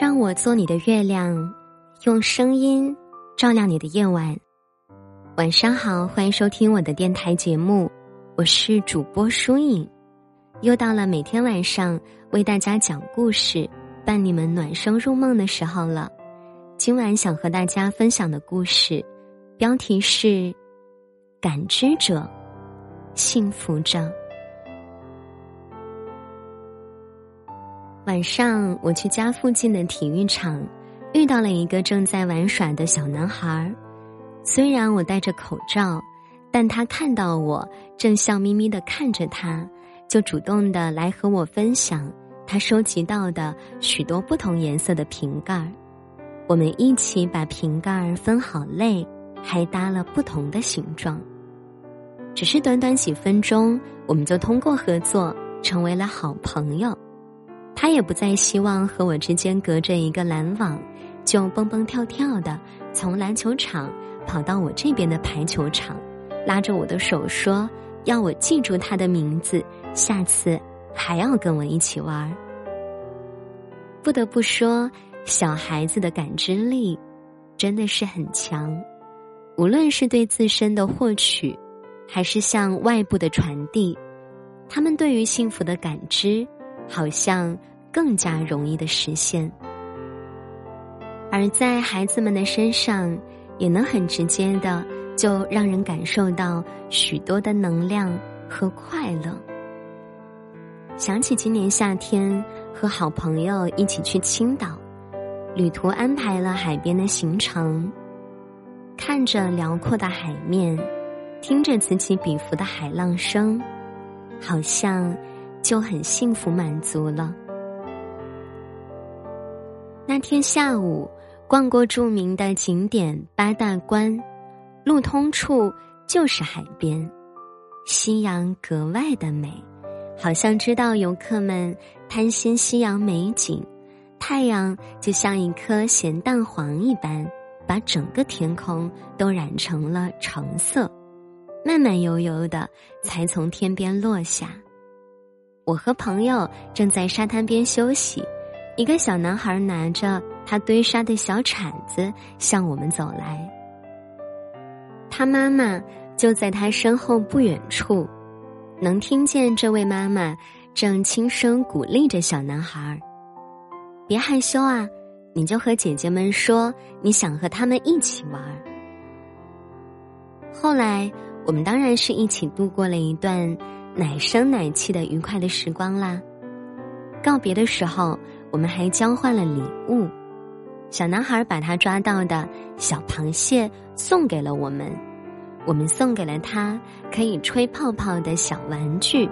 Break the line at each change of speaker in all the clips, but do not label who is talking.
让我做你的月亮，用声音照亮你的夜晚。晚上好，欢迎收听我的电台节目，我是主播舒影。又到了每天晚上为大家讲故事、伴你们暖声入梦的时候了。今晚想和大家分享的故事，标题是《感知者幸福着》。晚上，我去家附近的体育场，遇到了一个正在玩耍的小男孩。虽然我戴着口罩，但他看到我正笑眯眯的看着他，就主动的来和我分享他收集到的许多不同颜色的瓶盖儿。我们一起把瓶盖儿分好类，还搭了不同的形状。只是短短几分钟，我们就通过合作成为了好朋友。他也不再希望和我之间隔着一个篮网，就蹦蹦跳跳的从篮球场跑到我这边的排球场，拉着我的手说要我记住他的名字，下次还要跟我一起玩。不得不说，小孩子的感知力真的是很强，无论是对自身的获取，还是向外部的传递，他们对于幸福的感知。好像更加容易的实现，而在孩子们的身上，也能很直接的就让人感受到许多的能量和快乐。想起今年夏天和好朋友一起去青岛，旅途安排了海边的行程，看着辽阔的海面，听着此起彼伏的海浪声，好像。就很幸福满足了。那天下午逛过著名的景点八大关，路通处就是海边，夕阳格外的美，好像知道游客们贪心夕阳美景，太阳就像一颗咸蛋黄一般，把整个天空都染成了橙色，慢慢悠悠的才从天边落下。我和朋友正在沙滩边休息，一个小男孩拿着他堆沙的小铲子向我们走来。他妈妈就在他身后不远处，能听见这位妈妈正轻声鼓励着小男孩：“别害羞啊，你就和姐姐们说你想和他们一起玩。”后来，我们当然是一起度过了一段。奶声奶气的愉快的时光啦！告别的时候，我们还交换了礼物。小男孩把他抓到的小螃蟹送给了我们，我们送给了他可以吹泡泡的小玩具。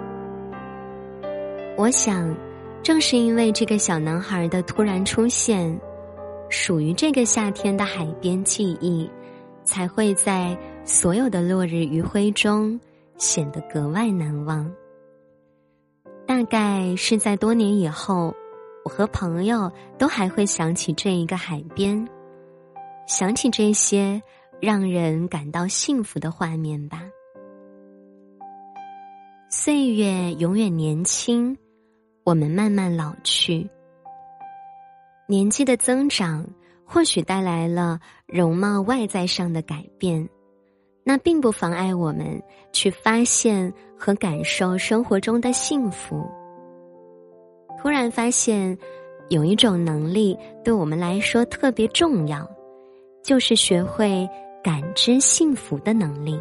我想，正是因为这个小男孩的突然出现，属于这个夏天的海边记忆，才会在所有的落日余晖中。显得格外难忘。大概是在多年以后，我和朋友都还会想起这一个海边，想起这些让人感到幸福的画面吧。岁月永远年轻，我们慢慢老去。年纪的增长，或许带来了容貌外在上的改变。那并不妨碍我们去发现和感受生活中的幸福。突然发现，有一种能力对我们来说特别重要，就是学会感知幸福的能力。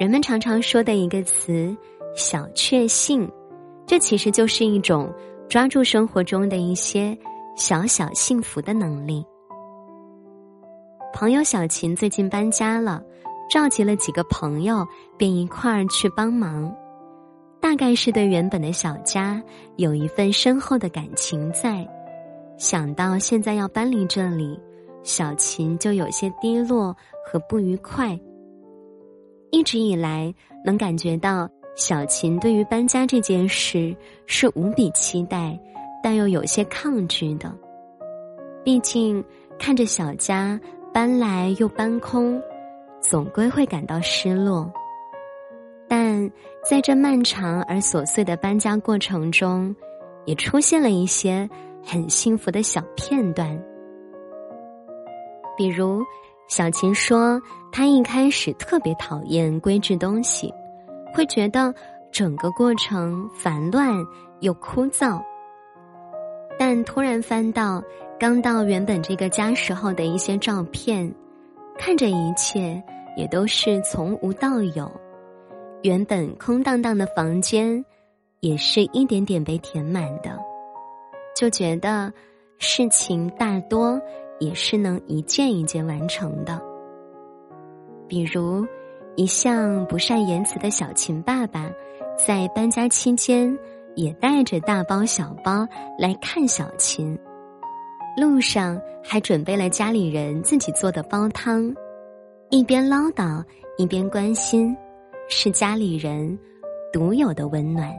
人们常常说的一个词“小确幸”，这其实就是一种抓住生活中的一些小小幸福的能力。朋友小琴最近搬家了。召集了几个朋友，便一块儿去帮忙。大概是对原本的小家有一份深厚的感情在，想到现在要搬离这里，小琴就有些低落和不愉快。一直以来，能感觉到小琴对于搬家这件事是无比期待，但又有些抗拒的。毕竟看着小家搬来又搬空。总归会感到失落，但在这漫长而琐碎的搬家过程中，也出现了一些很幸福的小片段。比如，小琴说，她一开始特别讨厌规制东西，会觉得整个过程烦乱又枯燥。但突然翻到刚到原本这个家时候的一些照片，看着一切也都是从无到有，原本空荡荡的房间，也是一点点被填满的，就觉得事情大多。也是能一件一件完成的。比如，一向不善言辞的小琴爸爸，在搬家期间也带着大包小包来看小琴，路上还准备了家里人自己做的煲汤，一边唠叨一边关心，是家里人独有的温暖。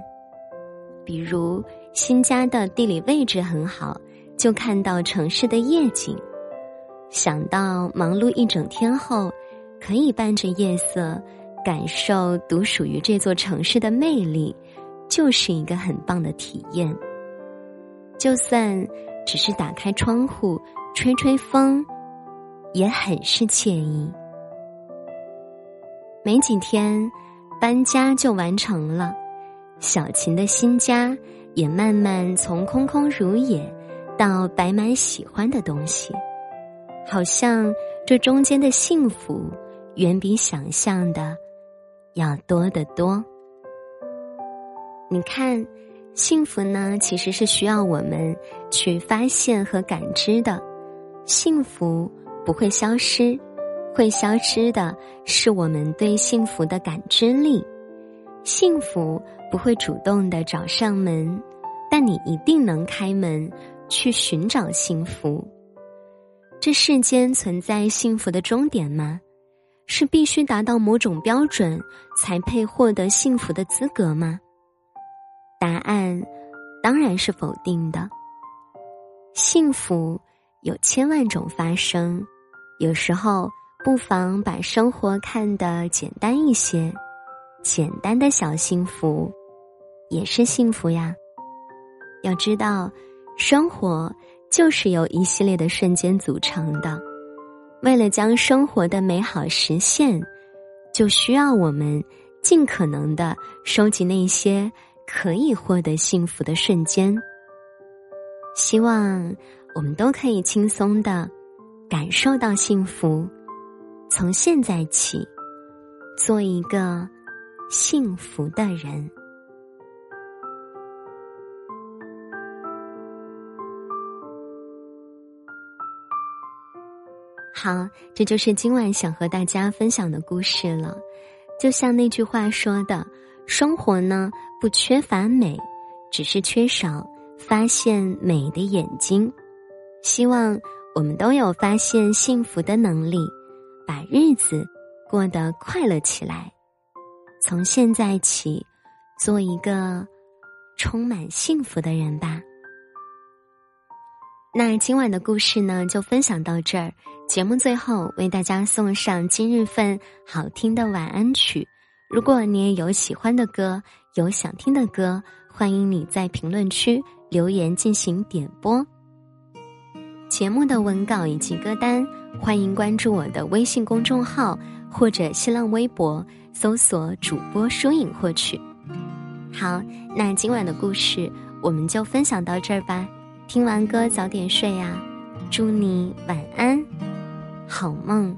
比如，新家的地理位置很好，就看到城市的夜景。想到忙碌一整天后，可以伴着夜色，感受独属于这座城市的魅力，就是一个很棒的体验。就算只是打开窗户吹吹风，也很是惬意。没几天，搬家就完成了，小琴的新家也慢慢从空空如也，到摆满喜欢的东西。好像这中间的幸福，远比想象的要多得多。你看，幸福呢，其实是需要我们去发现和感知的。幸福不会消失，会消失的是我们对幸福的感知力。幸福不会主动的找上门，但你一定能开门去寻找幸福。这世间存在幸福的终点吗？是必须达到某种标准才配获得幸福的资格吗？答案当然是否定的。幸福有千万种发生，有时候不妨把生活看得简单一些，简单的小幸福也是幸福呀。要知道，生活。就是由一系列的瞬间组成的，为了将生活的美好实现，就需要我们尽可能的收集那些可以获得幸福的瞬间。希望我们都可以轻松的感受到幸福，从现在起，做一个幸福的人。好，这就是今晚想和大家分享的故事了。就像那句话说的：“生活呢，不缺乏美，只是缺少发现美的眼睛。”希望我们都有发现幸福的能力，把日子过得快乐起来。从现在起，做一个充满幸福的人吧。那今晚的故事呢，就分享到这儿。节目最后为大家送上今日份好听的晚安曲。如果你也有喜欢的歌，有想听的歌，欢迎你在评论区留言进行点播。节目的文稿以及歌单，欢迎关注我的微信公众号或者新浪微博，搜索主播疏影获取。好，那今晚的故事我们就分享到这儿吧。听完歌早点睡呀，祝你晚安。好梦。